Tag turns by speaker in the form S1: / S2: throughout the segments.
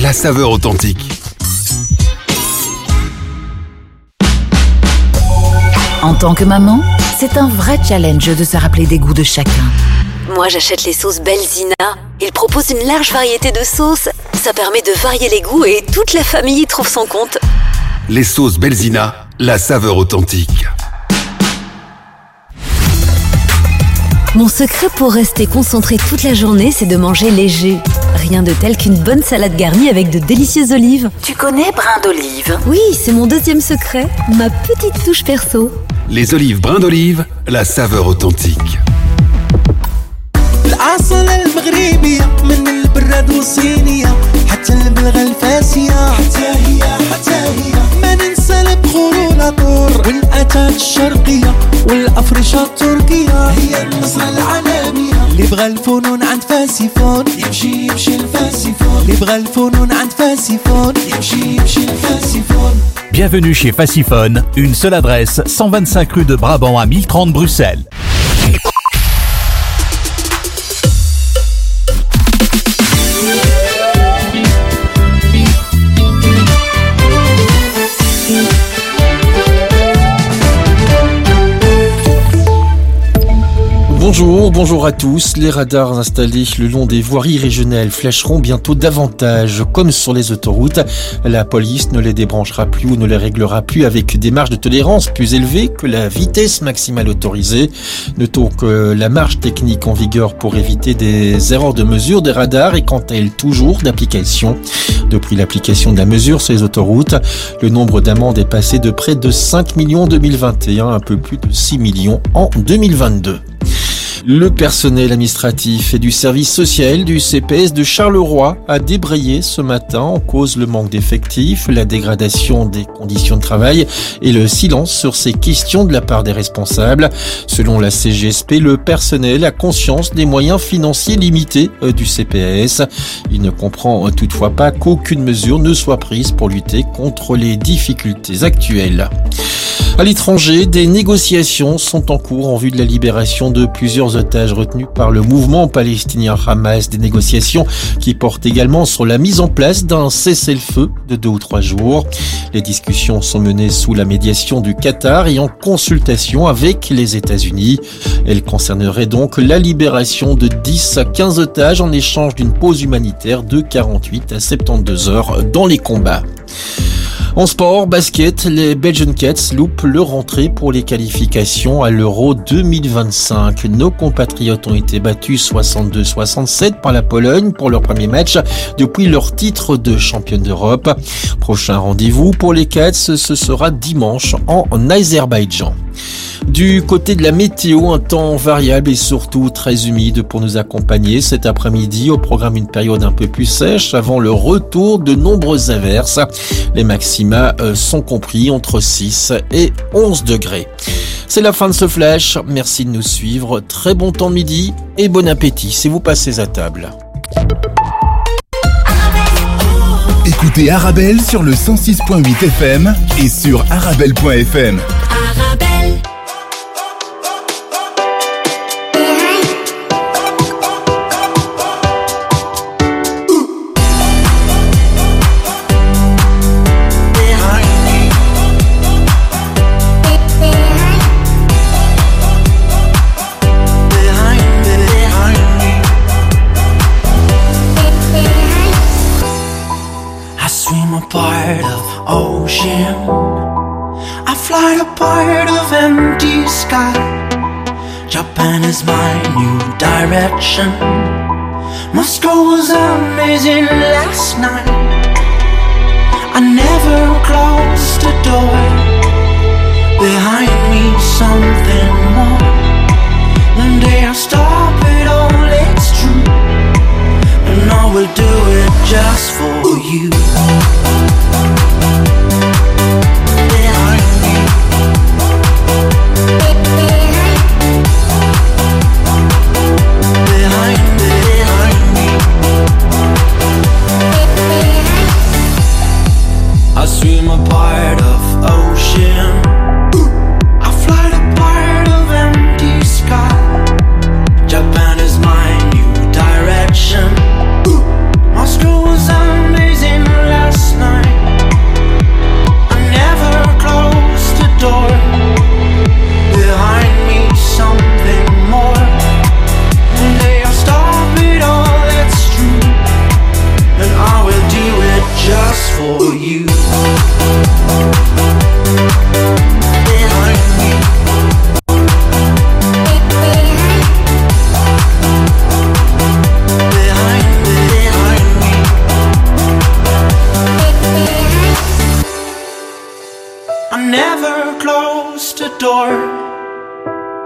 S1: la saveur authentique.
S2: En tant que maman, c'est un vrai challenge de se rappeler des goûts de chacun.
S3: Moi, j'achète les sauces Belzina. Ils proposent une large variété de sauces. Ça permet de varier les goûts et toute la famille y trouve son compte.
S1: Les sauces Belzina, la saveur authentique.
S3: Mon secret pour rester concentré toute la journée, c'est de manger léger. Rien de tel qu'une bonne salade garnie avec de délicieuses olives.
S2: Tu connais brin d'olive
S3: Oui, c'est mon deuxième secret, ma petite touche perso.
S1: Les olives brin d'olive, la saveur authentique.
S4: الأصل المغربية من البراد والصينية حتى البلغة الفاسية حتى هي حتى هي ما ننسى البخور والعطور والأتات الشرقية والأفرشة التركية هي النصرة العالمية اللي بغى الفنون عند فاسيفون يمشي يمشي الفاسيفون اللي بغى الفنون عند فاسيفون يمشي يمشي الفاسيفون
S5: Bienvenue chez Faciphone, une seule adresse, 125 rue de Brabant à 1030 Bruxelles.
S6: Bonjour, bonjour à tous. Les radars installés le long des voiries régionales flasheront bientôt davantage. Comme sur les autoroutes, la police ne les débranchera plus ou ne les réglera plus avec des marges de tolérance plus élevées que la vitesse maximale autorisée. Notons que la marge technique en vigueur pour éviter des erreurs de mesure des radars est quant à elle toujours d'application. Depuis l'application de la mesure sur les autoroutes, le nombre d'amendes est passé de près de 5 millions en 2021 à un peu plus de 6 millions en 2022. Le personnel administratif et du service social du CPS de Charleroi a débrayé ce matin en cause le manque d'effectifs, la dégradation des conditions de travail et le silence sur ces questions de la part des responsables. Selon la CGSP, le personnel a conscience des moyens financiers limités euh, du CPS. Il ne comprend euh, toutefois pas qu'aucune mesure ne soit prise pour lutter contre les difficultés actuelles. À l'étranger, des négociations sont en cours en vue de la libération de plusieurs otages retenus par le mouvement palestinien Hamas. Des négociations qui portent également sur la mise en place d'un cessez-le-feu de deux ou trois jours. Les discussions sont menées sous la médiation du Qatar et en consultation avec les États-Unis. Elles concerneraient donc la libération de 10 à 15 otages en échange d'une pause humanitaire de 48 à 72 heures dans les combats. En sport, basket, les Belgian Cats loupent leur rentrée pour les qualifications à l'Euro 2025. Nos compatriotes ont été battus 62-67 par la Pologne pour leur premier match depuis leur titre de championne d'Europe. Prochain rendez-vous pour les Cats, ce sera dimanche en Azerbaïdjan. Du côté de la météo, un temps variable et surtout très humide pour nous accompagner cet après-midi. Au programme, une période un peu plus sèche avant le retour de nombreuses averses. Les maxima euh, sont compris entre 6 et 11 degrés. C'est la fin de ce flash. Merci de nous suivre. Très bon temps midi et bon appétit si vous passez à table.
S1: Écoutez Arabelle sur le 106.8 FM et sur arabelle.fm.
S4: direction. Moscow was amazing last night. I never closed the door. Behind me, something more. One day I'll stop it all, it's true. And I will do it just for you.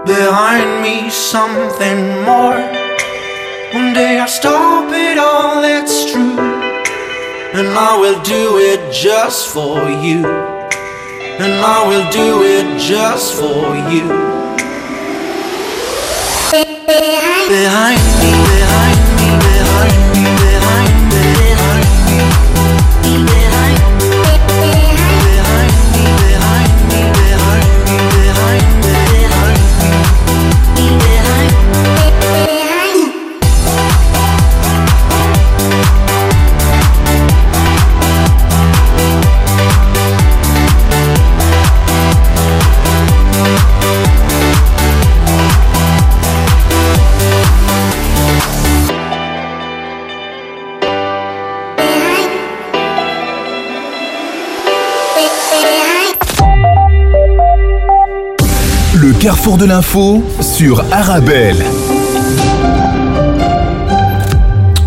S4: Behind me something more. One day I'll stop it all, that's true. And I will do it just for you. And I will do it just for you. Behind me, behind
S1: carrefour de l'info sur Arabelle.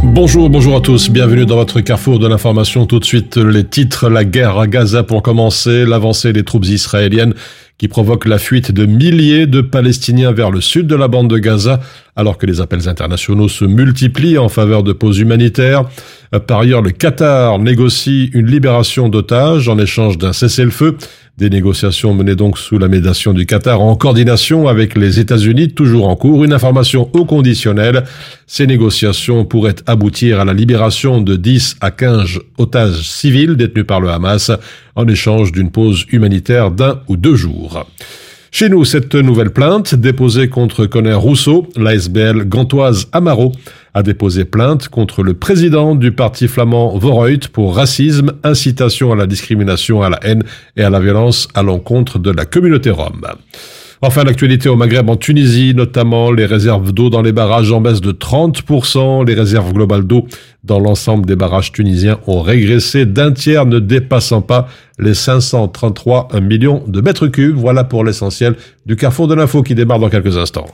S7: Bonjour, bonjour à tous. Bienvenue dans votre carrefour de l'information. Tout de suite, les titres. La guerre à Gaza pour commencer. L'avancée des troupes israéliennes qui provoque la fuite de milliers de Palestiniens vers le sud de la bande de Gaza, alors que les appels internationaux se multiplient en faveur de pauses humanitaires. Par ailleurs, le Qatar négocie une libération d'otages en échange d'un cessez-le-feu. Des négociations menées donc sous la médiation du Qatar en coordination avec les États-Unis, toujours en cours. Une information au conditionnel. Ces négociations pourraient aboutir à la libération de 10 à 15 otages civils détenus par le Hamas en échange d'une pause humanitaire d'un ou deux jours. Chez nous, cette nouvelle plainte déposée contre Conner Rousseau, l'ASBL gantoise Amaro, a déposé plainte contre le président du parti flamand Voreut pour racisme, incitation à la discrimination, à la haine et à la violence à l'encontre de la communauté rome. Enfin, l'actualité au Maghreb en Tunisie, notamment les réserves d'eau dans les barrages en baisse de 30%. Les réserves globales d'eau dans l'ensemble des barrages tunisiens ont régressé d'un tiers, ne dépassant pas les 533 millions de mètres cubes. Voilà pour l'essentiel du carrefour de l'info qui démarre dans quelques instants.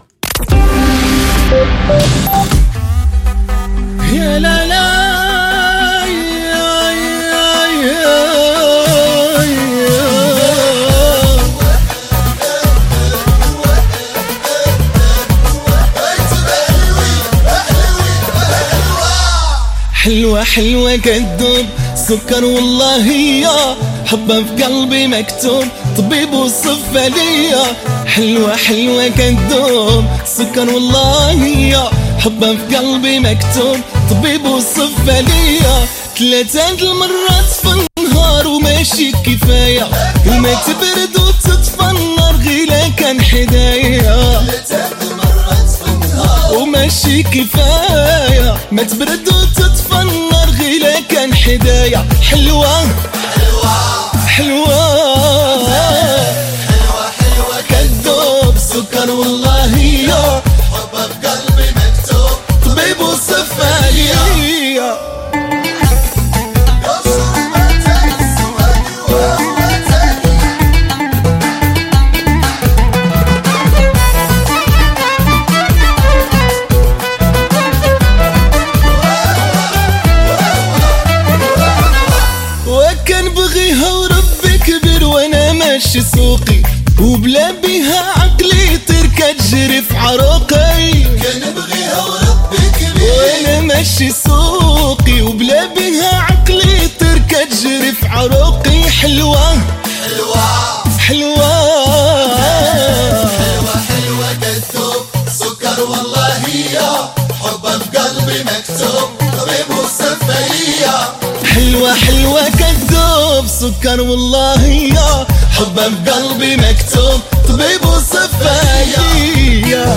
S8: حلوة حلوة كالدب سكر والله يا حبها في قلبي مكتوب. طبيب وصفة ليا حلوة حلوة كالدب سكر والله يا حبها في قلبي مكتوب. طبيب وصفة ليا ثلاثة المرات في النهار وماشي كفاية. وما تبرد وتطفى النار غيلا كان حدايا وماشي كفاية. ما تبرد وتطفى النار غيلا كان حدايا حلوة. حلوة. حلوة حلوة حلوة كالدوب سكر والله يا. في قلبي مكتوب. طبيب وبلا بيها عقلي تركة تجري في عروقي. كان بغيها وربي كبير وأنا ماشي سوقي وبلا بيها عقلي تركة تجري في عروقي. حلوة. حلوة. حلوة حلوة حلوة كالثوب سكر والله يا حبها في قلبي مكتوب. طبيب وصفية حلوة حلوة كذوب سكر والله يا. حبه بقلبي مكتوب طبيب وصفايا.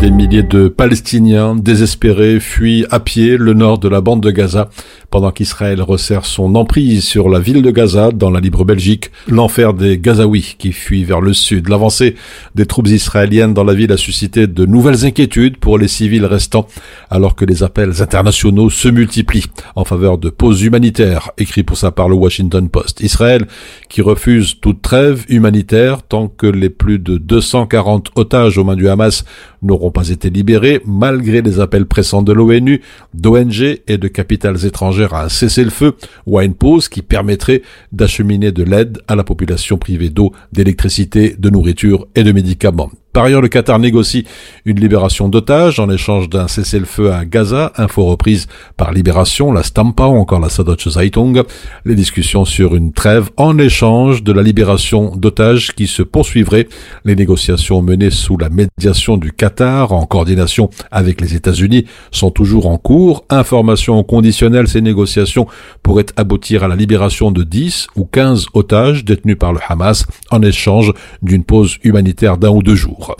S7: Des milliers de Palestiniens désespérés fuient à pied le nord de la bande de Gaza pendant qu'Israël resserre son emprise sur la ville de Gaza dans la libre Belgique. L'enfer des Gazaouis qui fuient vers le sud. L'avancée des troupes israéliennes dans la ville a suscité de nouvelles inquiétudes pour les civils restants alors que les appels internationaux se multiplient en faveur de pauses humanitaires, écrit pour sa part le Washington Post. Israël qui refuse toute trêve humanitaire tant que les plus de 240 otages aux mains du Hamas n'auront pas été libérés malgré les appels pressants de l'ONU, d'ONG et de capitales étrangères à un cessez-le-feu ou à une pause qui permettrait d'acheminer de l'aide à la population privée d'eau, d'électricité, de nourriture et de médicaments. Par ailleurs, le Qatar négocie une libération d'otages en échange d'un cessez-le-feu à Gaza, info reprise par Libération, la Stampa ou encore la Sadoche Zeitung. Les discussions sur une trêve en échange de la libération d'otages qui se poursuivraient. Les négociations menées sous la médiation du Qatar en coordination avec les États-Unis sont toujours en cours. Information conditionnelle, ces négociations pourraient aboutir à la libération de 10 ou 15 otages détenus par le Hamas en échange d'une pause humanitaire d'un ou deux jours jours.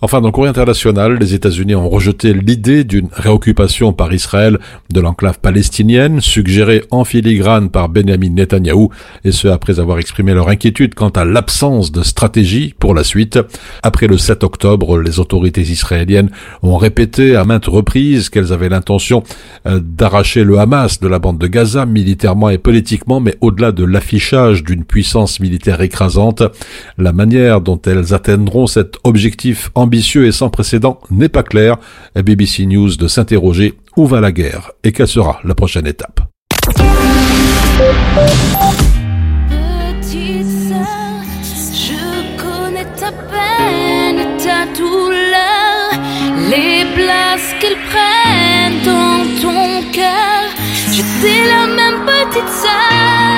S7: Enfin, dans le courrier international, les États-Unis ont rejeté l'idée d'une réoccupation par Israël de l'enclave palestinienne, suggérée en filigrane par Benjamin Netanyahou, et ce après avoir exprimé leur inquiétude quant à l'absence de stratégie pour la suite. Après le 7 octobre, les autorités israéliennes ont répété à maintes reprises qu'elles avaient l'intention euh, d'arracher le Hamas de la bande de Gaza militairement et politiquement, mais au-delà de l'affichage d'une puissance militaire écrasante, la manière dont elles atteindront cet objectif ambitieux et sans précédent n'est pas clair. BBC News de s'interroger où va la guerre et quelle sera la prochaine étape?
S9: Les places prennent dans ton cœur. La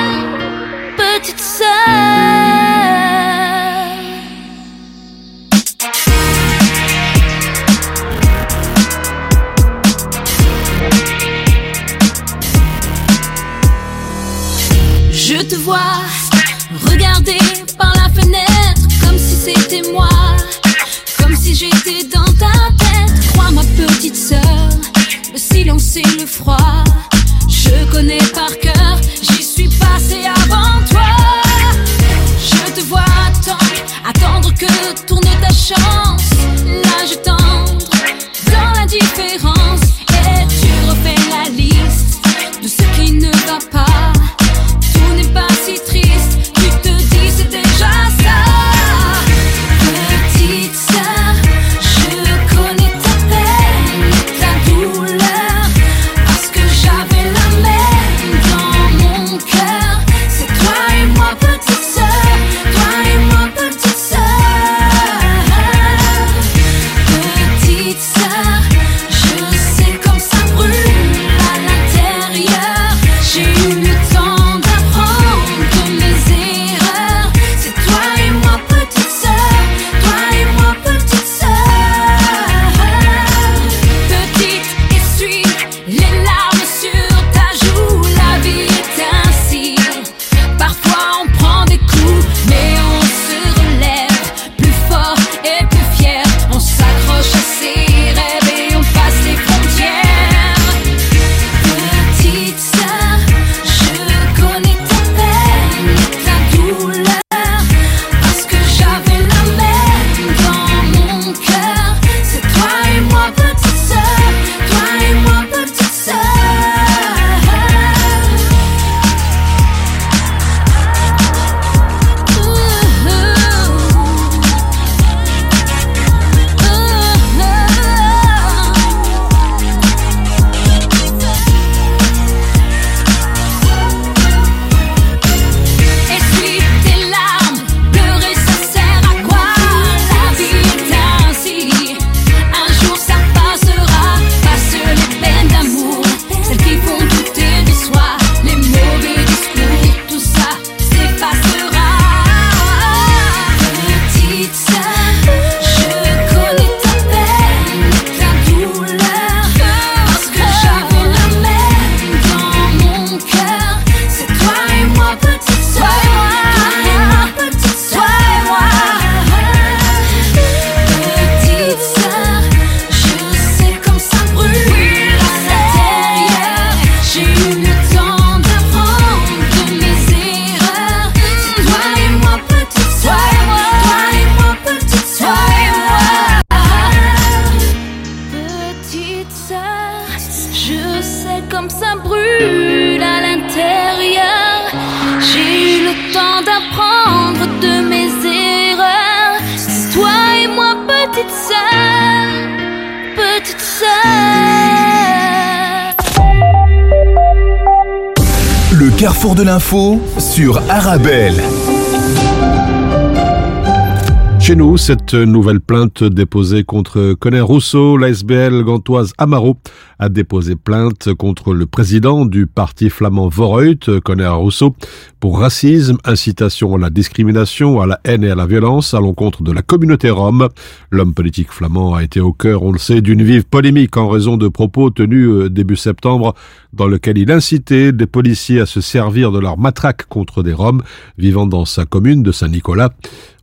S7: Chez nous, cette nouvelle plainte déposée contre Conner Rousseau, l'ASBL gantoise Amaro a déposé plainte contre le président du parti flamand Vooruit, Conner Rousseau, pour racisme, incitation à la discrimination, à la haine et à la violence à l'encontre de la communauté rome. L'homme politique flamand a été au cœur, on le sait, d'une vive polémique en raison de propos tenus euh, début septembre dans lequel il incitait des policiers à se servir de leur matraque contre des Roms vivant dans sa commune de Saint-Nicolas.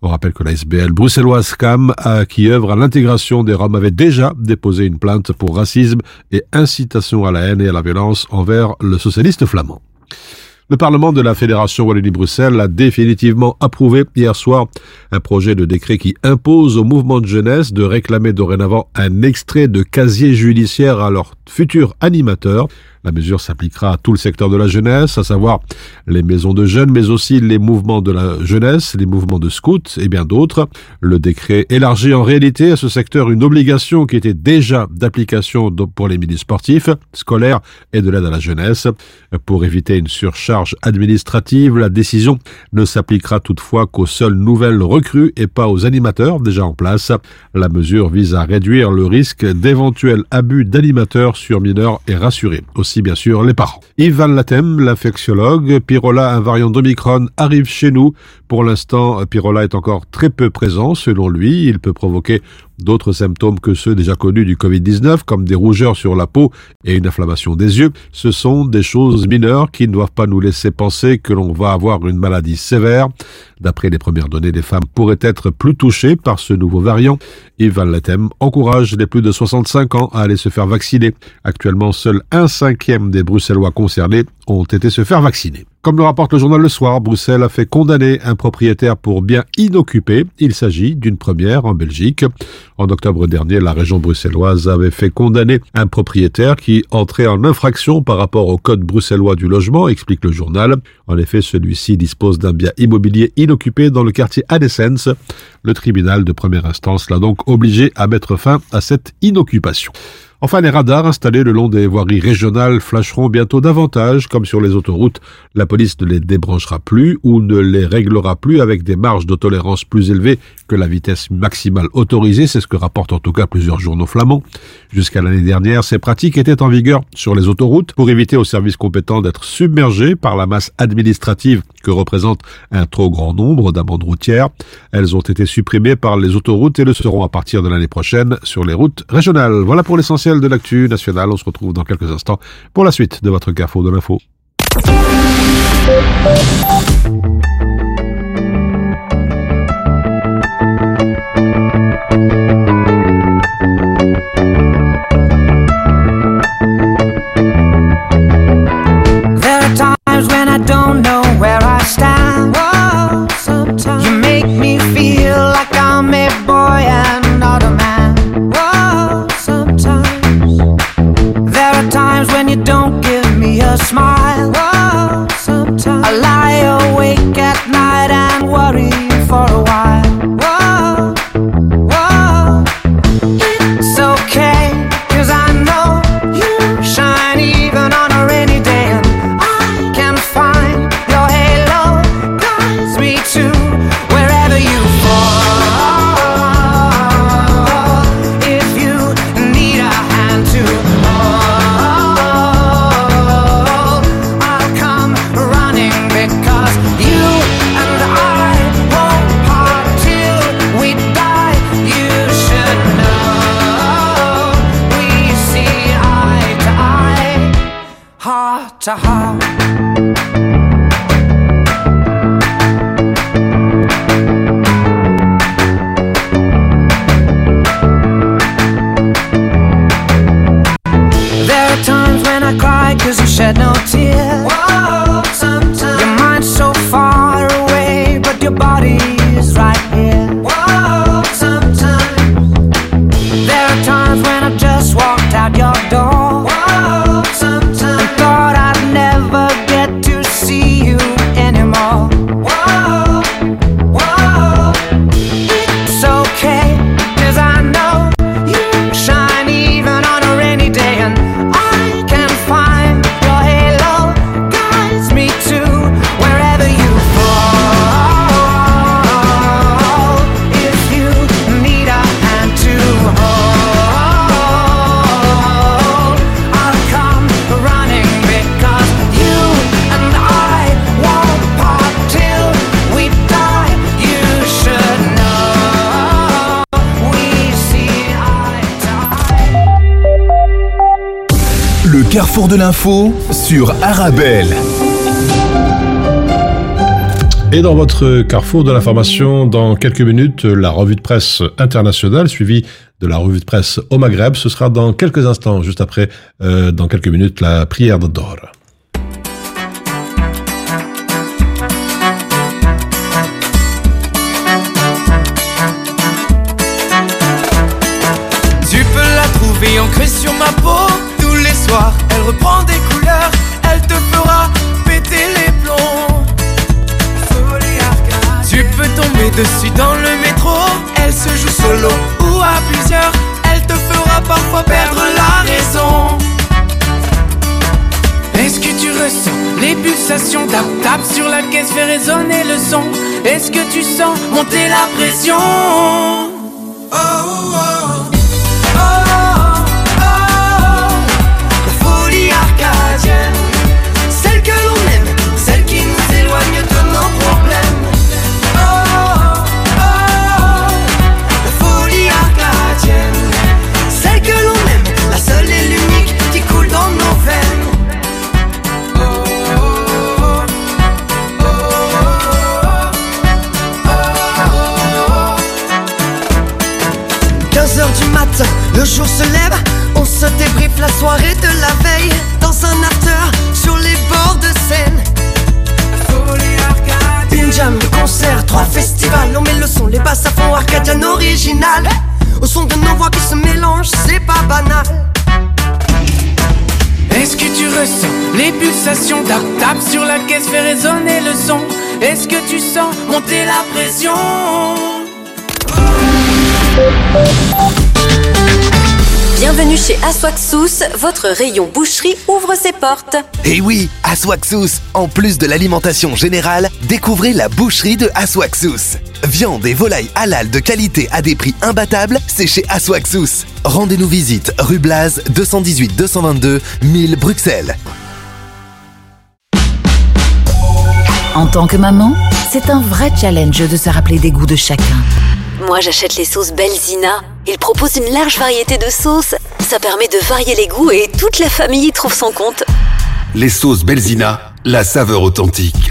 S7: On rappelle que la SBL bruxelloise CAM, qui œuvre à l'intégration des Roms, avait déjà déposé une plainte pour racisme et incitation à la haine et à la violence envers le socialiste flamand. Le Parlement de la Fédération Wallonie-Bruxelles a définitivement approuvé hier soir un projet de décret qui impose au mouvement de jeunesse de réclamer dorénavant un extrait de casier judiciaire à leur futur animateur. La mesure s'appliquera à tout le secteur de la jeunesse, à savoir les maisons de jeunes, mais aussi les mouvements de la jeunesse, les mouvements de scouts et bien d'autres. Le décret élargit en réalité à ce secteur une obligation qui était déjà d'application pour les milieux sportifs, scolaires et de l'aide à la jeunesse. Pour éviter une surcharge administrative, la décision ne s'appliquera toutefois qu'aux seules nouvelles recrues et pas aux animateurs déjà en place. La mesure vise à réduire le risque d'éventuels abus d'animateurs sur mineurs et rassurer aussi bien sûr les parents. Yves Van Latem, l'infectiologue, Pirola, un variant d'Omicron, arrive chez nous. Pour l'instant, Pirola est encore très peu présent selon lui. Il peut provoquer d'autres symptômes que ceux déjà connus du Covid-19, comme des rougeurs sur la peau et une inflammation des yeux. Ce sont des choses mineures qui ne doivent pas nous laisser penser que l'on va avoir une maladie sévère. D'après les premières données, les femmes pourraient être plus touchées par ce nouveau variant. Yves Van Latem encourage les plus de 65 ans à aller se faire vacciner. Actuellement, seul un cinquième des Bruxellois concernés ont été se faire vacciner. Comme le rapporte le journal Le Soir, Bruxelles a fait condamner un propriétaire pour bien inoccupé. Il s'agit d'une première en Belgique. En octobre dernier, la région bruxelloise avait fait condamner un propriétaire qui entrait en infraction par rapport au code bruxellois du logement, explique le journal. En effet, celui-ci dispose d'un bien immobilier inoccupé dans le quartier Adessens. Le tribunal de première instance l'a donc obligé à mettre fin à cette inoccupation. Enfin, les radars installés le long des voiries régionales flasheront bientôt davantage, comme sur les autoroutes. La police ne les débranchera plus ou ne les réglera plus avec des marges de tolérance plus élevées que la vitesse maximale autorisée, c'est ce que rapportent en tout cas plusieurs journaux flamands. Jusqu'à l'année dernière, ces pratiques étaient en vigueur sur les autoroutes pour éviter aux services compétents d'être submergés par la masse administrative que représente un trop grand nombre d'amendes routières. Elles ont été supprimées par les autoroutes et le seront à partir de l'année prochaine sur les routes régionales. Voilà pour l'essentiel de l'actu nationale. On se retrouve dans quelques instants pour la suite de votre Carrefour de l'info.
S4: Heart
S1: carrefour de l'info sur Arabelle.
S7: Et dans votre carrefour de l'information, dans quelques minutes, la revue de presse internationale suivie de la revue de presse au Maghreb. Ce sera dans quelques instants, juste après, euh, dans quelques minutes, la prière de
S10: reprend des couleurs, elle te fera péter les plombs. Tu peux tomber dessus dans le métro, elle se joue solo ou à plusieurs. Elle te fera parfois perdre la raison. Est-ce que tu ressens les pulsations Tap tap sur la caisse, fait résonner le son? Est-ce que tu sens monter la pression? Oh, oh, oh. Jour se lève, on se débriefe la soirée de la veille dans un after sur les bords de Seine. Une jam, de concert, trois festivals, on met le son, les basses à fond, arcadian original. Au son de nos voix qui se mélangent, c'est pas banal. Est-ce que tu ressens les pulsations Tap tap sur la caisse, fait résonner le son? Est-ce que tu sens monter la pression?
S11: Bienvenue chez Aswaxous, votre rayon boucherie ouvre ses portes.
S12: Et oui, Aswaxous, en plus de l'alimentation générale, découvrez la boucherie de Aswaxous. Viande et volaille halal de qualité à des prix imbattables, c'est chez Aswaxous. Rendez-nous visite rue Blaz 218 222 1000 Bruxelles.
S2: En tant que maman, c'est un vrai challenge de se rappeler des goûts de chacun.
S3: Moi, j'achète les sauces Belzina. Ils proposent une large variété de sauces. Ça permet de varier les goûts et toute la famille y trouve son compte.
S13: Les sauces Belzina, la saveur authentique.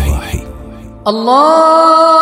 S14: الله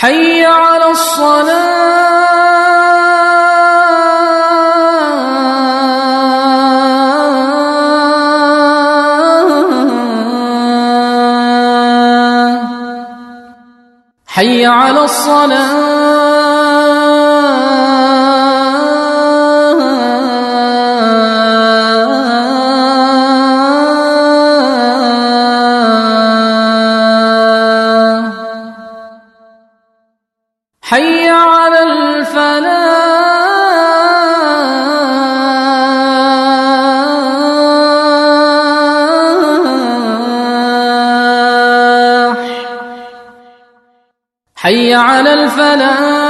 S14: حي على الصلاة. حي على الصلاة. الفلاح.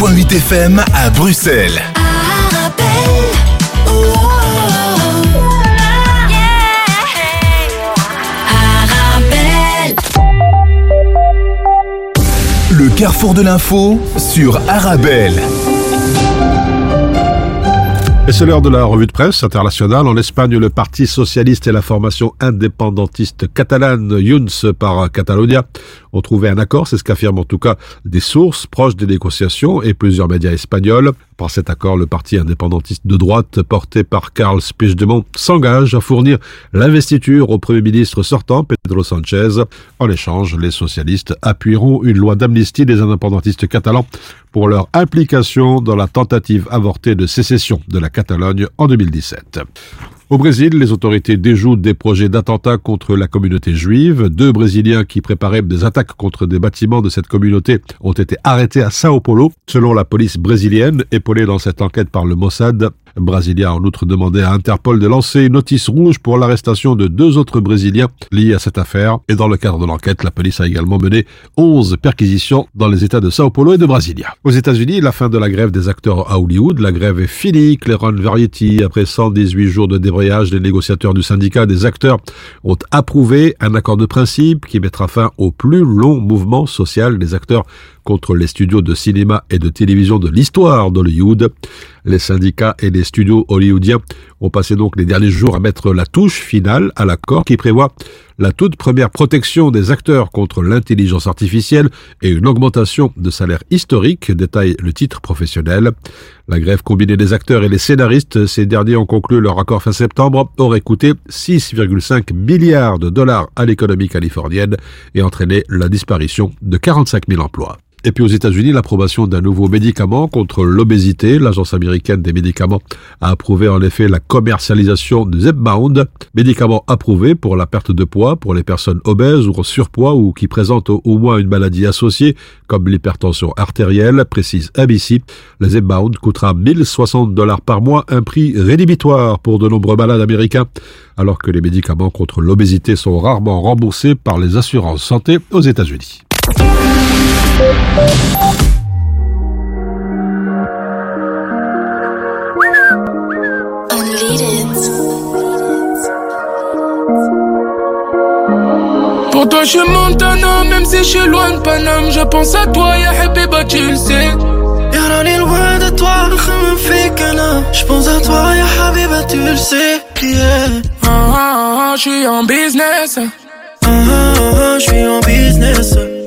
S1: 106.8 FM à Bruxelles. Le carrefour de l'info sur Arabelle.
S7: Et c'est l'heure de la revue de presse internationale. En Espagne, le Parti socialiste et la formation indépendantiste catalane Junts par Catalonia ont trouvé un accord, c'est ce qu'affirment en tout cas des sources proches des négociations et plusieurs médias espagnols. Par cet accord, le parti indépendantiste de droite porté par Karl Spichdemont s'engage à fournir l'investiture au Premier ministre sortant, Pedro Sanchez. En échange, les socialistes appuieront une loi d'amnistie des indépendantistes catalans pour leur implication dans la tentative avortée de sécession de la Catalogne en 2017. Au Brésil, les autorités déjouent des projets d'attentats contre la communauté juive. Deux Brésiliens qui préparaient des attaques contre des bâtiments de cette communauté ont été arrêtés à Sao Paulo, selon la police brésilienne, épaulée dans cette enquête par le Mossad. Brasilia a en outre demandé à Interpol de lancer une notice rouge pour l'arrestation de deux autres Brésiliens liés à cette affaire. Et dans le cadre de l'enquête, la police a également mené 11 perquisitions dans les États de Sao Paulo et de Brasilia. Aux États-Unis, la fin de la grève des acteurs à Hollywood. La grève est finie. Clairon Variety, après 118 jours de débrayage, les négociateurs du syndicat des acteurs ont approuvé un accord de principe qui mettra fin au plus long mouvement social des acteurs contre les studios de cinéma et de télévision de l'histoire d'Hollywood. Les syndicats et les studios hollywoodiens ont passé donc les derniers jours à mettre la touche finale à l'accord qui prévoit la toute première protection des acteurs contre l'intelligence artificielle et une augmentation de salaire historique, détaille le titre professionnel. La grève combinée des acteurs et les scénaristes, ces derniers ont conclu leur accord fin septembre, aurait coûté 6,5 milliards de dollars à l'économie californienne et entraîné la disparition de 45 000 emplois. Et puis aux États-Unis, l'approbation d'un nouveau médicament contre l'obésité. L'Agence américaine des médicaments a approuvé en effet la commercialisation de Zepbound, médicament approuvé pour la perte de poids pour les personnes obèses ou surpoids ou qui présentent au moins une maladie associée comme l'hypertension artérielle, précise ABC. Le Zepbound coûtera 1060 dollars par mois, un prix rédhibitoire pour de nombreux malades américains, alors que les médicaments contre l'obésité sont rarement remboursés par les assurances santé aux États-Unis.
S15: Pour toi je suis Montana, même si je suis loin de Paname, je pense à toi, ya Habiba, tu le sais.
S16: Y'a est loin de toi, me fait je pense à toi, ya Habiba, tu le sais. Yeah.
S15: Ah ah ah, je suis en business.
S16: Ah ah ah, je suis en business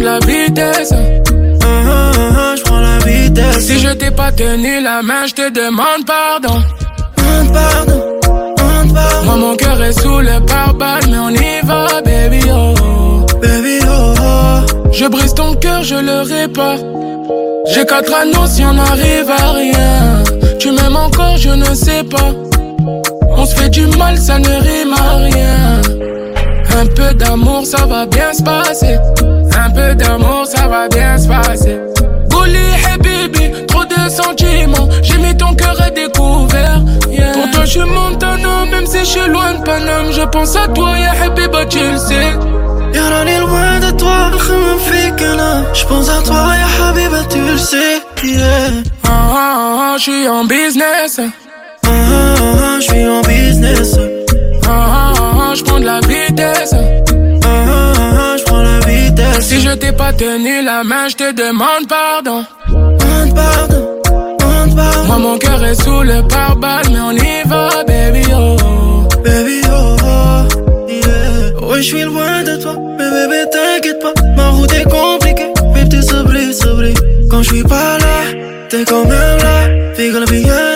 S15: de la vitesse.
S16: Ah ah, je prends la vitesse.
S15: Si je t'ai pas tenu la main, je te demande pardon.
S16: Pardon,
S15: Moi mon cœur est sous le pare-balles Mais on y va, baby oh.
S16: Baby oh, oh.
S15: Je brise ton cœur, je le répare. J'ai quatre anneaux si on arrive à rien. Tu m'aimes encore, je ne sais pas. On se fait du mal, ça ne rime à rien Un peu d'amour, ça va bien se passer Un peu d'amour, ça va bien se passer Bouli, hey baby, trop de sentiments J'ai mis ton cœur à découvert yeah. Pour toi je suis Montana, même si je suis loin de Paname Je pense à toi, ya Habiba, tu le sais
S16: يا راني loin de toi, نخمم فيك انا Je pense à toi, ya Habiba, tu le sais yeah.
S15: Ah ah ah, je suis en business
S16: Ah ah ah, je suis en business
S15: Ah ah ah, je prends de la vitesse.
S16: Je prends la vitesse.
S15: Si je t'ai pas tenu la main, je te demande pardon.
S16: Demande pardon, demande pardon.
S15: Moi mon cœur est sous le pare-balles Mais on y va, baby oh.
S16: Baby oh, oh yeah. Ouais, je suis loin de toi, mais bébé t'inquiète pas. Ma route est compliquée, mais t'es sabri, sabri Quand je suis pas là, t'es quand même là. La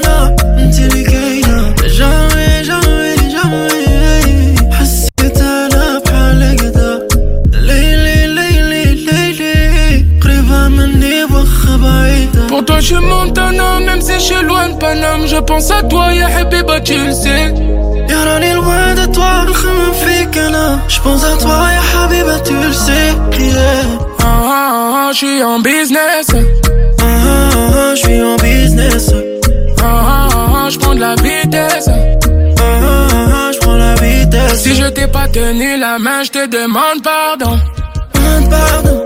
S16: بعيدة
S15: Pour toi je suis Montana, même si je suis loin de Paname Je pense à toi, ya Habiba, tu le sais
S16: يا راني loin de toi, نخمم فيك انا Je pense à toi, ya Habiba, tu le sais yeah.
S15: Ah ah ah, je suis en business
S16: Ah ah ah, je suis en business
S15: Ah ah ah, je prends de la vitesse
S16: Ah ah ah, je prends la vitesse
S15: Si je t'ai pas tenu la main, je te demande pardon
S16: Demande pardon,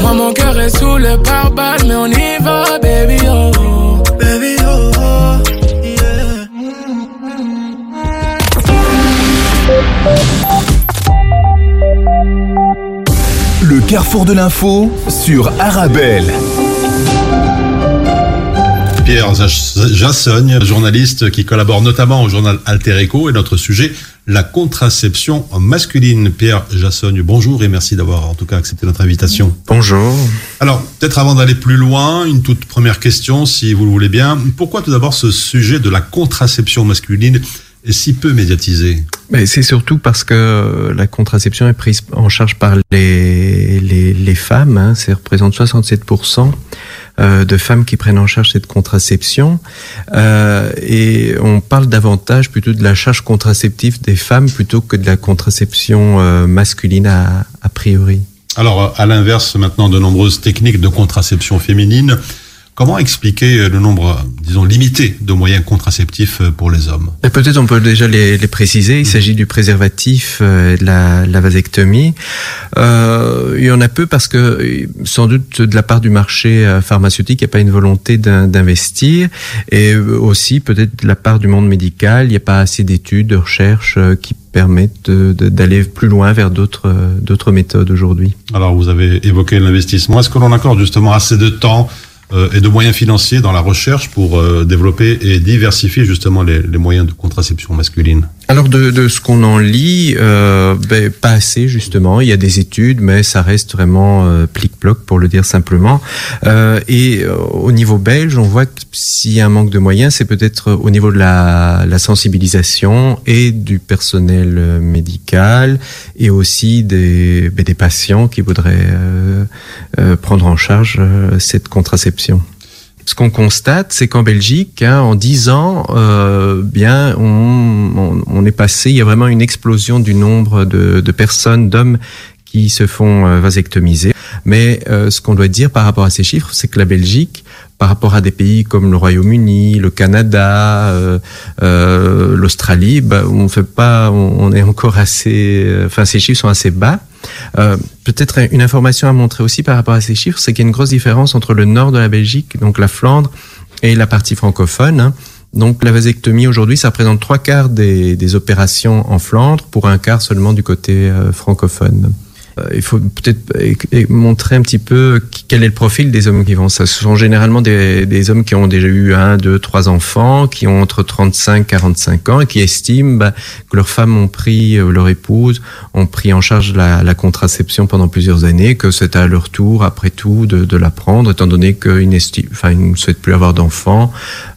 S15: Moi mon cœur est sous le pare-balles Mais on y va, baby oh
S16: Baby oh, oh yeah.
S1: Le carrefour de l'info sur Arabelle.
S17: Pierre Jassogne, journaliste qui collabore notamment au journal Alter Echo et notre sujet, la contraception masculine. Pierre Jassogne, bonjour et merci d'avoir en tout cas accepté notre invitation.
S18: Bonjour.
S17: Alors, peut-être avant d'aller plus loin, une toute première question, si vous le voulez bien. Pourquoi tout d'abord ce sujet de la contraception masculine est si peu médiatisé?
S18: Mais c'est surtout parce que la contraception est prise en charge par les, les, les femmes. Hein, ça représente 67% euh, de femmes qui prennent en charge cette contraception. Euh, et on parle davantage plutôt de la charge contraceptive des femmes plutôt que de la contraception euh, masculine a priori.
S17: Alors, à l'inverse maintenant de nombreuses techniques de contraception féminine, Comment expliquer le nombre, disons, limité de moyens contraceptifs pour les hommes?
S18: Et Peut-être on peut déjà les, les préciser. Il s'agit du préservatif euh, et de la, la vasectomie. Euh, il y en a peu parce que, sans doute, de la part du marché euh, pharmaceutique, il n'y a pas une volonté d'investir. Et aussi, peut-être, de la part du monde médical, il n'y a pas assez d'études, de recherches euh, qui permettent d'aller plus loin vers d'autres d'autres méthodes aujourd'hui.
S17: Alors, vous avez évoqué l'investissement. Est-ce que l'on accorde justement assez de temps euh, et de moyens financiers dans la recherche pour euh, développer et diversifier justement les, les moyens de contraception masculine
S18: alors de, de ce qu'on en lit, euh, ben, pas assez justement. Il y a des études, mais ça reste vraiment euh, plic-ploc pour le dire simplement. Euh, et euh, au niveau belge, on voit que s'il y a un manque de moyens, c'est peut-être au niveau de la, la, sensibilisation et du personnel euh, médical et aussi des, ben, des patients qui voudraient euh, prendre en charge cette contraception ce qu'on constate, c'est qu'en Belgique, hein, en 10 ans, euh, bien, on, est passé, il y a vraiment une explosion du nombre de personnes, d'hommes qui se font euh, vasectomiser. Mais euh, ce qu'on doit dire par rapport à ces chiffres, c'est que la Belgique, par rapport à des pays comme le Royaume-Uni, le Canada, euh, euh, l'Australie, bah, on fait pas, on, est encore assez, enfin ces chiffres sont assez bas. Euh, Peut-être une information à montrer aussi par rapport à ces chiffres, c'est qu'il y a une grosse différence entre le nord de la Belgique, donc la Flandre, et la partie francophone. Hein. Donc la vasectomie aujourd'hui, ça représente trois quarts des, des, opérations en Flandre pour un quart seulement du côté euh, francophone. Euh, il faut peut-être montrer un petit peu quel est le profil des hommes qui vont. Ça ce sont généralement des, hommes qui ont déjà eu un, deux, trois enfants, qui ont entre 35 et 45 ans et qui estiment bah, que leurs femmes ont pris, euh, leur épouse, ont pris en charge la, la contraception pendant plusieurs années, que c'est à leur tour, après tout, de, de la prendre, étant donné qu'ils ne souhaitent plus avoir d'enfants,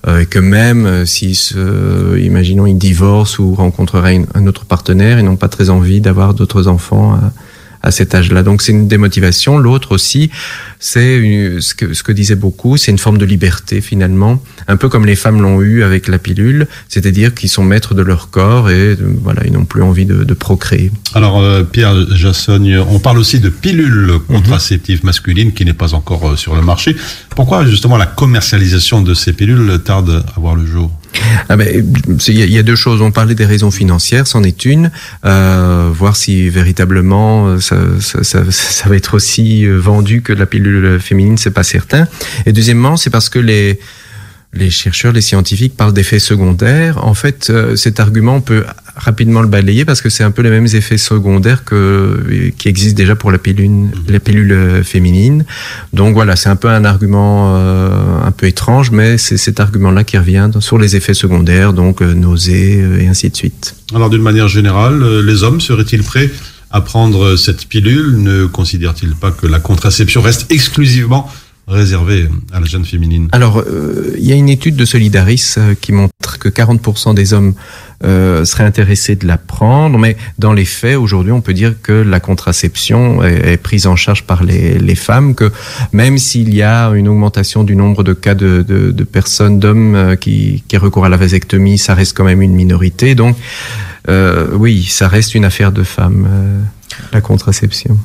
S18: euh, et que même euh, s'ils, euh, imaginons, ils divorcent ou rencontreraient un autre partenaire, ils n'ont pas très envie d'avoir d'autres enfants. À, à cet âge-là. Donc c'est une démotivation. L'autre aussi, c'est ce que, ce que disait beaucoup, c'est une forme de liberté finalement, un peu comme les femmes l'ont eu avec la pilule, c'est-à-dire qu'ils sont maîtres de leur corps et voilà, ils n'ont plus envie de, de procréer.
S17: Alors euh, Pierre Jassogne, on parle aussi de pilule contraceptive mm -hmm. masculine qui n'est pas encore euh, sur le marché. Pourquoi justement la commercialisation de ces pilules tarde à voir le jour?
S18: Ah ben, il y a deux choses. On parlait des raisons financières, c'en est une. Euh, voir si véritablement ça, ça, ça, ça va être aussi vendu que la pilule féminine, c'est pas certain. Et deuxièmement, c'est parce que les les chercheurs, les scientifiques parlent d'effets secondaires. En fait, euh, cet argument on peut rapidement le balayer parce que c'est un peu les mêmes effets secondaires que qui existent déjà pour la pilule, la pilule féminine. Donc voilà, c'est un peu un argument euh, un peu étrange, mais c'est cet argument-là qui revient sur les effets secondaires, donc euh, nausées euh, et ainsi de suite.
S17: Alors d'une manière générale, euh, les hommes seraient-ils prêts à prendre cette pilule? Ne considère-t-il pas que la contraception reste exclusivement réservé à la jeune féminine
S18: Alors, euh, il y a une étude de Solidaris euh, qui montre que 40% des hommes euh, seraient intéressés de la prendre, mais dans les faits, aujourd'hui, on peut dire que la contraception est, prise en charge par les, les femmes, que même s'il y a une augmentation du nombre de cas de, de, de personnes, d'hommes euh, qui, qui recourent à la vasectomie, ça reste quand même une minorité. Donc, euh, oui, ça reste une affaire de femmes, euh, la contraception.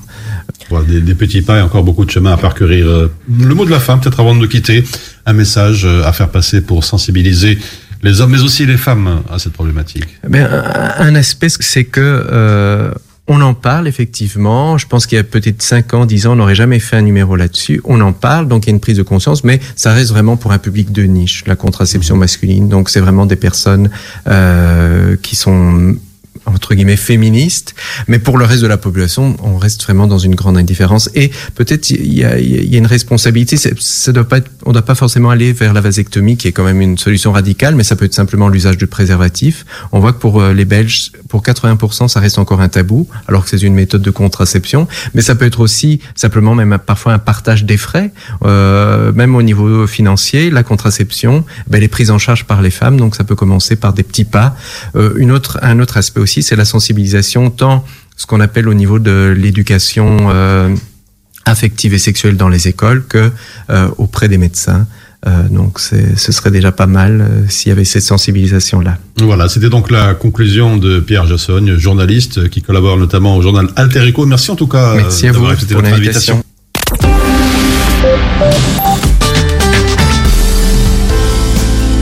S17: Des, petits pas et encore beaucoup de chemin à parcourir. Euh, le mot de la fin, peut-être avant de nous quitter, un message euh, à faire passer pour sensibiliser les hommes, mais aussi les femmes à cette problématique.
S18: Bien, un, aspect, c'est que euh, on en parle effectivement. Je pense qu'il y a peut-être 5 ans, 10 ans, on n'aurait jamais fait un numéro là-dessus. On en parle, donc il y a une prise de conscience, mais ça reste vraiment pour un public de niche, la contraception masculine. Donc c'est vraiment des personnes qui sont entre guillemets féministe, mais pour le reste de la population, on reste vraiment dans une grande indifférence. Et peut-être il y y a une responsabilité. Ça doit pas être, on doit pas forcément aller vers la vasectomie, qui est quand même une solution radicale, mais ça peut être simplement l'usage du préservatif. On voit que pour euh, les Belges, pour 80%, ça reste encore un tabou, alors que c'est une méthode de contraception. Mais ça peut être aussi simplement même parfois un partage des frais, euh, même au niveau financier. La contraception, ben, elle est prise en charge par les femmes, donc ça peut commencer par des petits pas. Euh, une autre, un autre aspect aussi, c'est la sensibilisation, tant ce qu'on appelle au niveau de l'éducation euh, affective et sexuelle dans les écoles que euh, auprès des médecins. Euh, donc ce serait déjà pas mal euh, s'il y avait cette sensibilisation-là.
S7: Voilà, c'était donc la conclusion de Pierre Jassogne, journaliste euh, qui collabore notamment au journal Alter Eco. Merci en tout cas.
S18: Merci à vous pour l'invitation.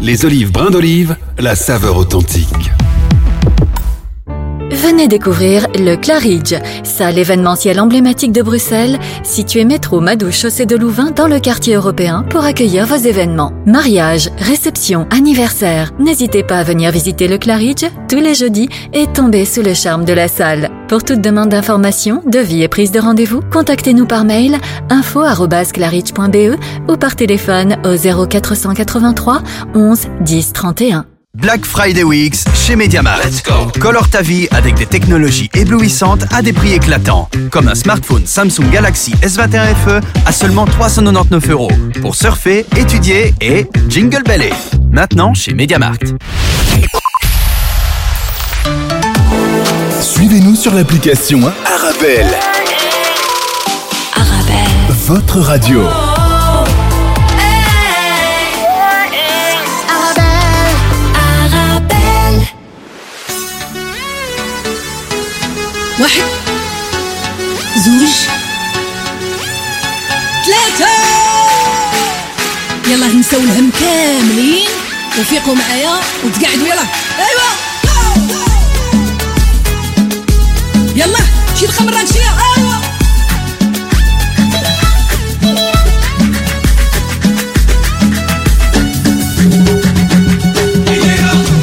S19: Les olives brins d'olive, la saveur authentique.
S20: Venez découvrir le Claridge, salle événementielle emblématique de Bruxelles, située métro Madouche chaussée de Louvain dans le quartier européen pour accueillir vos événements. Mariage, réception, anniversaire. N'hésitez pas à venir visiter le Claridge tous les jeudis et tomber sous le charme de la salle. Pour toute demande d'information, devis et prise de rendez-vous, contactez-nous par mail info@claridge.be ou par téléphone au 0483 11 10 31.
S21: Black Friday Weeks chez Mediamarkt. Colore ta vie avec des technologies éblouissantes à des prix éclatants. Comme un smartphone Samsung Galaxy S21 FE à seulement 399 euros. Pour surfer, étudier et jingle belly. Maintenant chez Mediamarkt.
S1: Suivez-nous sur l'application hein, Arabelle.
S2: Arabelle.
S1: Votre radio.
S22: Arabelle
S9: واحد زوج ثلاثة يلا نساو الهم كاملين وفيقوا معايا وتقعدوا يلا ايوا يلا شي الخمر هادشي ايوا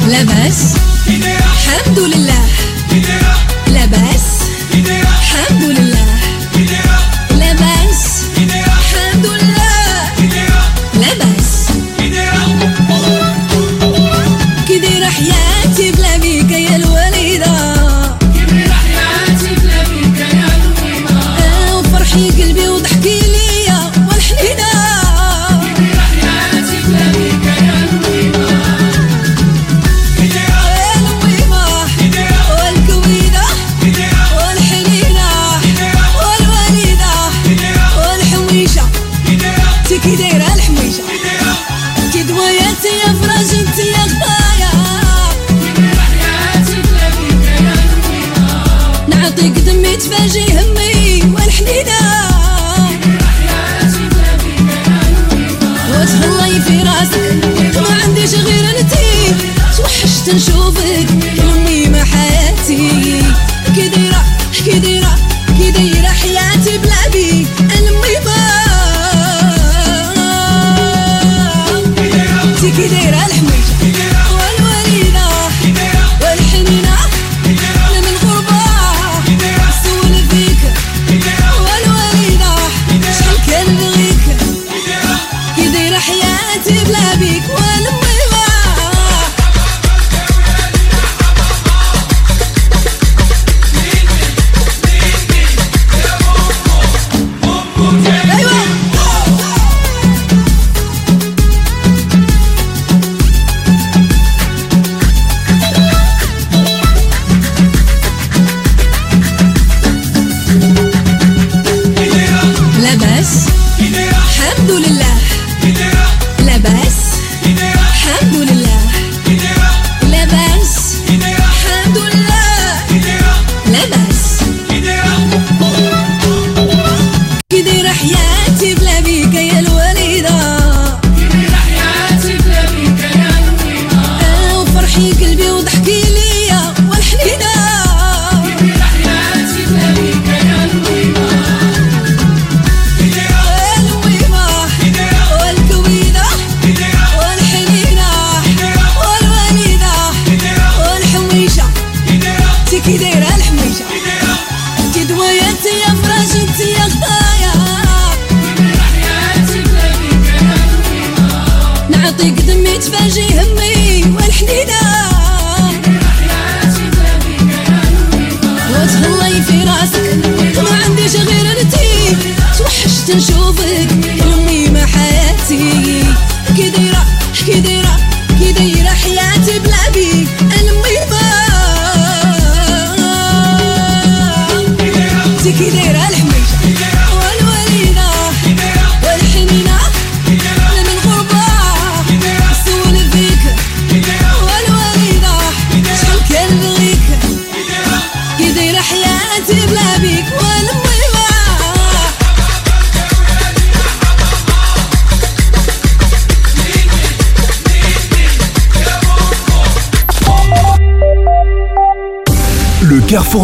S9: لاباس. الحمد لله. لاباس. الحمد لله. لاباس. الحمد لاباس. كي دايرة حياتي بلا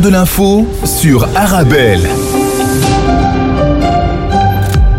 S1: de l'info sur Arabelle.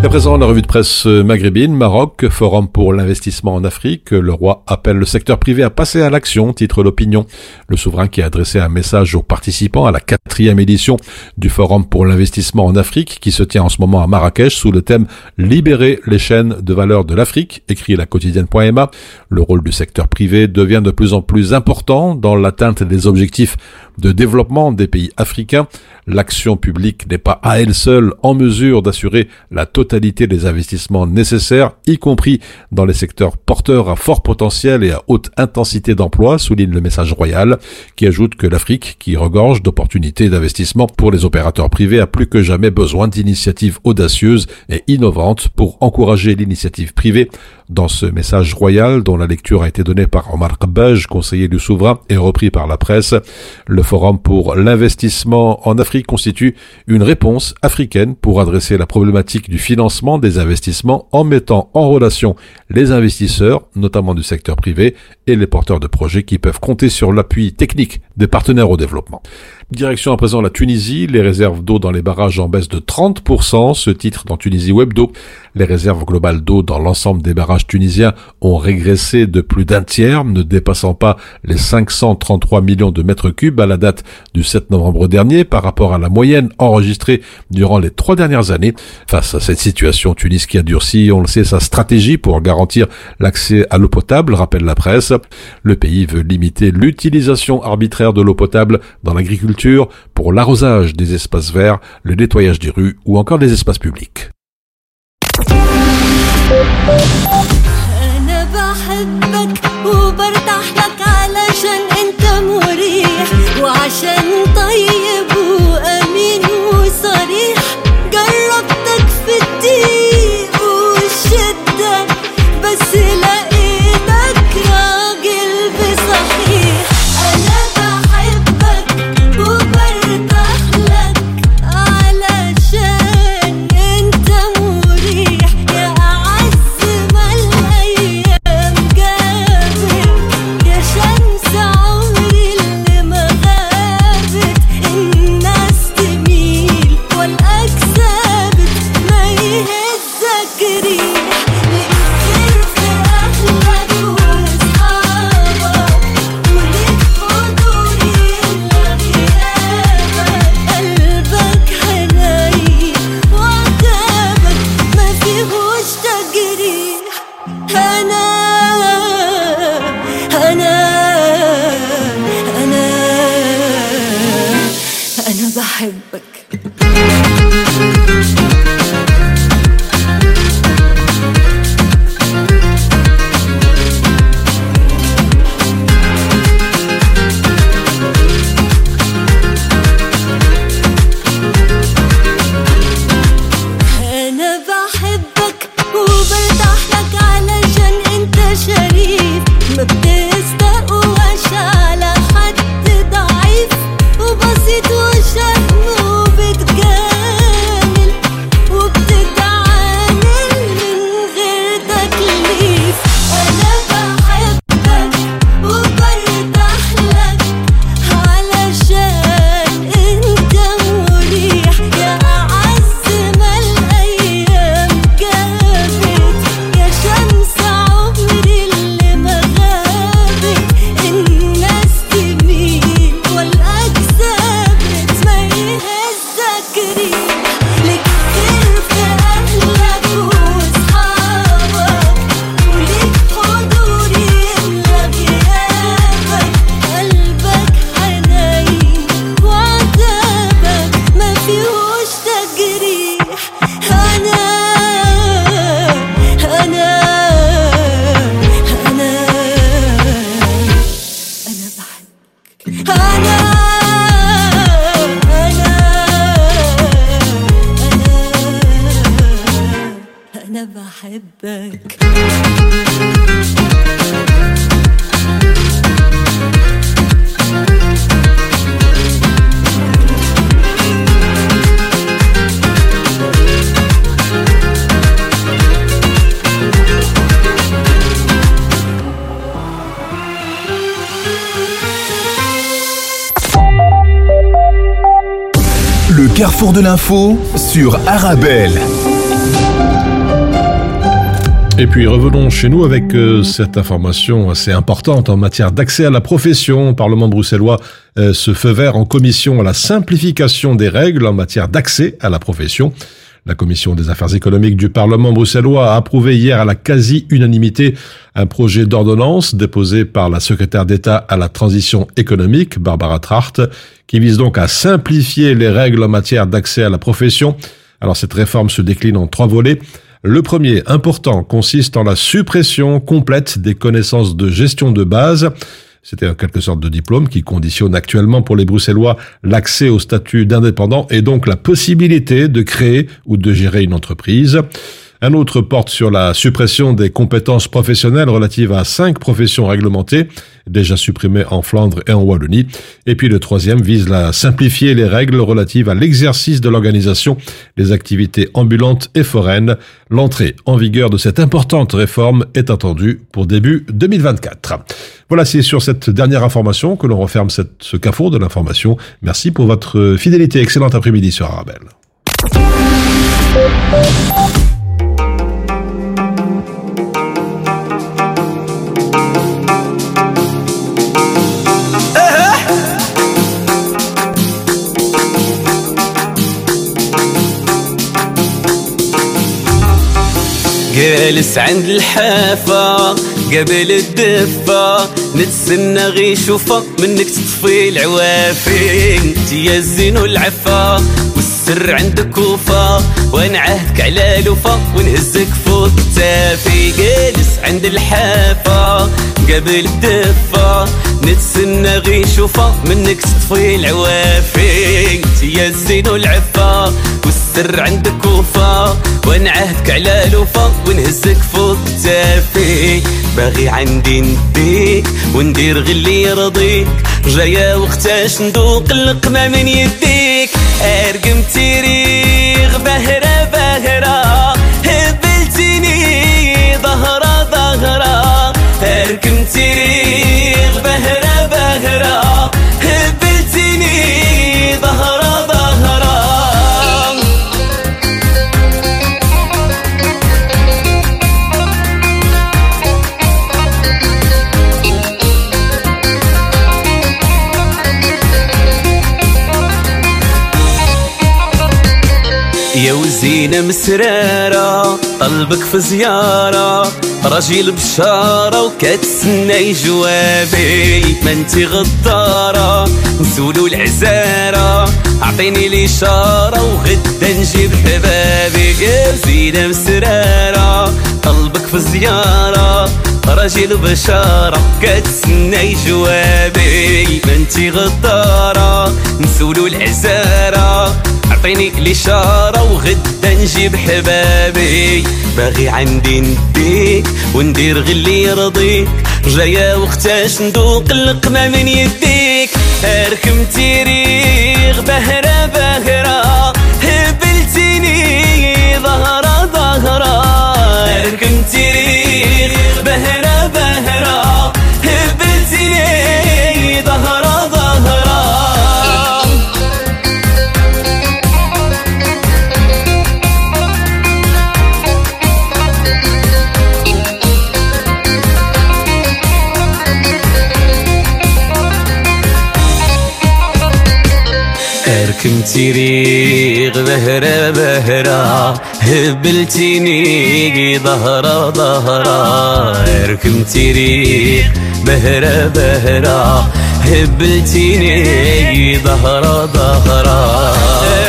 S7: À présent, la revue de presse maghrébine, Maroc, Forum pour l'investissement en Afrique. Le roi appelle le secteur privé à passer à l'action, titre l'opinion. Le souverain qui a adressé un message aux participants à la quatrième édition du Forum pour l'investissement en Afrique qui se tient en ce moment à Marrakech sous le thème Libérer les chaînes de valeur de l'Afrique, écrit la quotidienne.ma. Le rôle du secteur privé devient de plus en plus important dans l'atteinte des objectifs de développement des pays africains. L'action publique n'est pas à elle seule en mesure d'assurer la totalité des investissements nécessaires, y compris dans les secteurs porteurs à fort potentiel et à haute intensité d'emploi, souligne le message royal, qui ajoute que l'Afrique, qui regorge d'opportunités d'investissement pour les opérateurs privés, a plus que jamais besoin d'initiatives audacieuses et innovantes pour encourager l'initiative privée. Dans ce message royal, dont la lecture a été donnée par Omar Kabbaj, conseiller du souverain, et repris par la presse, le Forum pour l'investissement en Afrique constitue une réponse africaine pour adresser la problématique du financement des investissements en mettant en relation les investisseurs, notamment du secteur privé, et les porteurs de projets qui peuvent compter sur l'appui technique des partenaires au développement. Direction à présent la Tunisie, les réserves d'eau dans les barrages en baisse de 30%, ce titre dans Tunisie Webdo. Les réserves globales d'eau dans l'ensemble des barrages tunisiens ont régressé de plus d'un tiers, ne dépassant pas les 533 millions de mètres cubes à la date du 7 novembre dernier par rapport à la moyenne enregistrée durant les trois dernières années. Face à cette situation, Tunis qui a durci, on le sait, sa stratégie pour garantir l'accès à l'eau potable, rappelle la presse. Le pays veut limiter l'utilisation arbitraire de l'eau potable dans l'agriculture pour l'arrosage des espaces verts, le nettoyage des rues ou encore des espaces publics.
S1: De l'info sur Arabelle.
S7: Et puis revenons chez nous avec euh, cette information assez importante en matière d'accès à la profession. Le Parlement bruxellois euh, se feu vert en commission à la simplification des règles en matière d'accès à la profession. La commission des affaires économiques du Parlement bruxellois a approuvé hier à la quasi-unanimité un projet d'ordonnance déposé par la secrétaire d'État à la transition économique, Barbara Tracht, qui vise donc à simplifier les règles en matière d'accès à la profession. Alors cette réforme se décline en trois volets. Le premier, important, consiste en la suppression complète des connaissances de gestion de base. C'était en quelque sorte de diplôme qui conditionne actuellement pour les Bruxellois l'accès au statut d'indépendant et donc la possibilité de créer ou de gérer une entreprise. Un autre porte sur la suppression des compétences professionnelles relatives à cinq professions réglementées, déjà supprimées en Flandre et en Wallonie. Et puis le troisième vise à simplifier les règles relatives à l'exercice de l'organisation des activités ambulantes et foraines. L'entrée en vigueur de cette importante réforme est attendue pour début 2024. Voilà, c'est sur cette dernière information que l'on referme ce carrefour de l'information. Merci pour votre fidélité. Excellent après-midi sur Arabelle.
S23: جالس عند الحافة قبل الدفة نتسنى غي شوفة منك تطفي العوافي. انتي الزين والعفا والسر عندك وفا وأنا عهدك على لوفا ونهزك فوق التافي. جالس عند الحافة قبل الدفة نتسنى غي شوفة منك تطفي العوافي انتي الزين والعفا والسر عندك وفا وأنا عهدك على لوفا ونهزك فوق التافي باغي عندي نديك وندير غلي يرضيك جاية وقتاش ندوق اللقمة من يديك. أرقم تيريغ بهرة وزينة مسرارة طلبك في زيارة راجل بشارة وكتسنى جوابي. ما انتي غدارة نسولو العزارة. أعطيني الاشارة وغدا نجيب حبابي. يا وزينة مسرارة طلبك في زيارة. راجل بشارة كتسنى جوابي. ما انتي غدارة نسولو العزارة. أعطيني الاشاره وغدا نجيب حبابي. باغي عندي نديك وندير غلي يرضيك جاية وقتاش ندوق اللقمة من يديك. أركم تيريغ بهرة بهرة. هبلتني ظهرة ظهرة. أركم تيريغ بهرة بهرة. هبلتني ظهرة ظهرة اركمتي ريغ بهرة بهرة هبلتيني ظهرة ظهرة. اركمتي ريغ بهرة بهرة هبلتيني ظهرة ظهرة.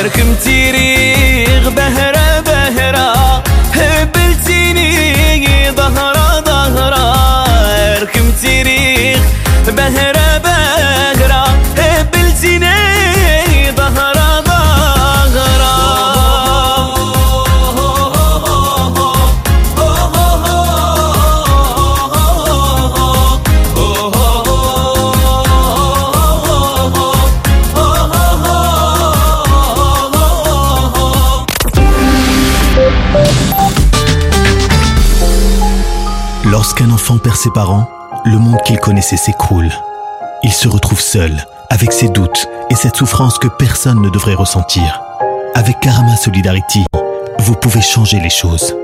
S23: اركمتي ريغ بهرة بهرة هبلتيني ظهرة ظهرة. اركمتي ريغ بهرة بهرة
S24: Lorsqu'un enfant perd ses parents, le monde qu'il connaissait s'écroule. Il se retrouve seul, avec ses doutes et cette souffrance que personne ne devrait ressentir. Avec Karama Solidarity, vous pouvez changer les choses.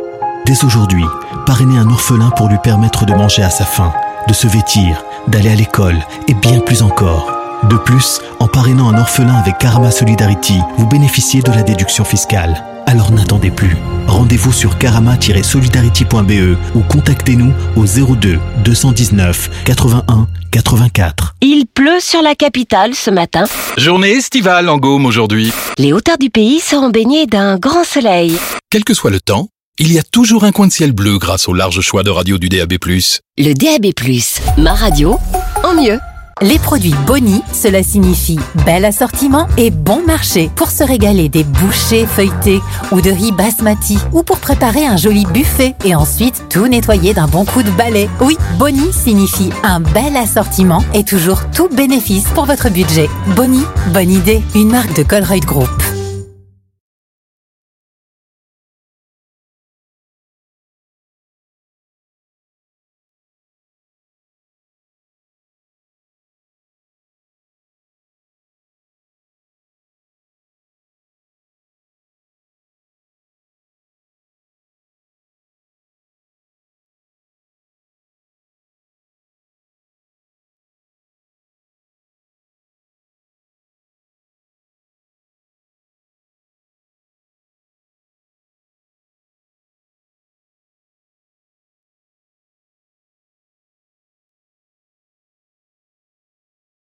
S24: Dès aujourd'hui, parrainez un orphelin pour lui permettre de manger à sa faim, de se vêtir, d'aller à l'école et bien plus encore. De plus, en parrainant un orphelin avec Karama Solidarity, vous bénéficiez de la déduction fiscale. Alors n'attendez plus. Rendez-vous sur karama-solidarity.be ou contactez-nous au 02 219 81 84.
S25: Il pleut sur la capitale ce matin.
S26: Journée estivale en Gaume aujourd'hui.
S25: Les hauteurs du pays seront baignées d'un grand soleil.
S26: Quel que soit le temps, il y a toujours un coin de ciel bleu grâce au large choix de radio du DAB+.
S25: Le DAB+, ma radio, en mieux.
S27: Les produits Boni, cela signifie bel assortiment et bon marché pour se régaler des bouchées feuilletées ou de riz basmati ou pour préparer un joli buffet et ensuite tout nettoyer d'un bon coup de balai. Oui, Boni signifie un bel assortiment et toujours tout bénéfice pour votre budget. Boni, bonne idée, une marque de Colruyt Group.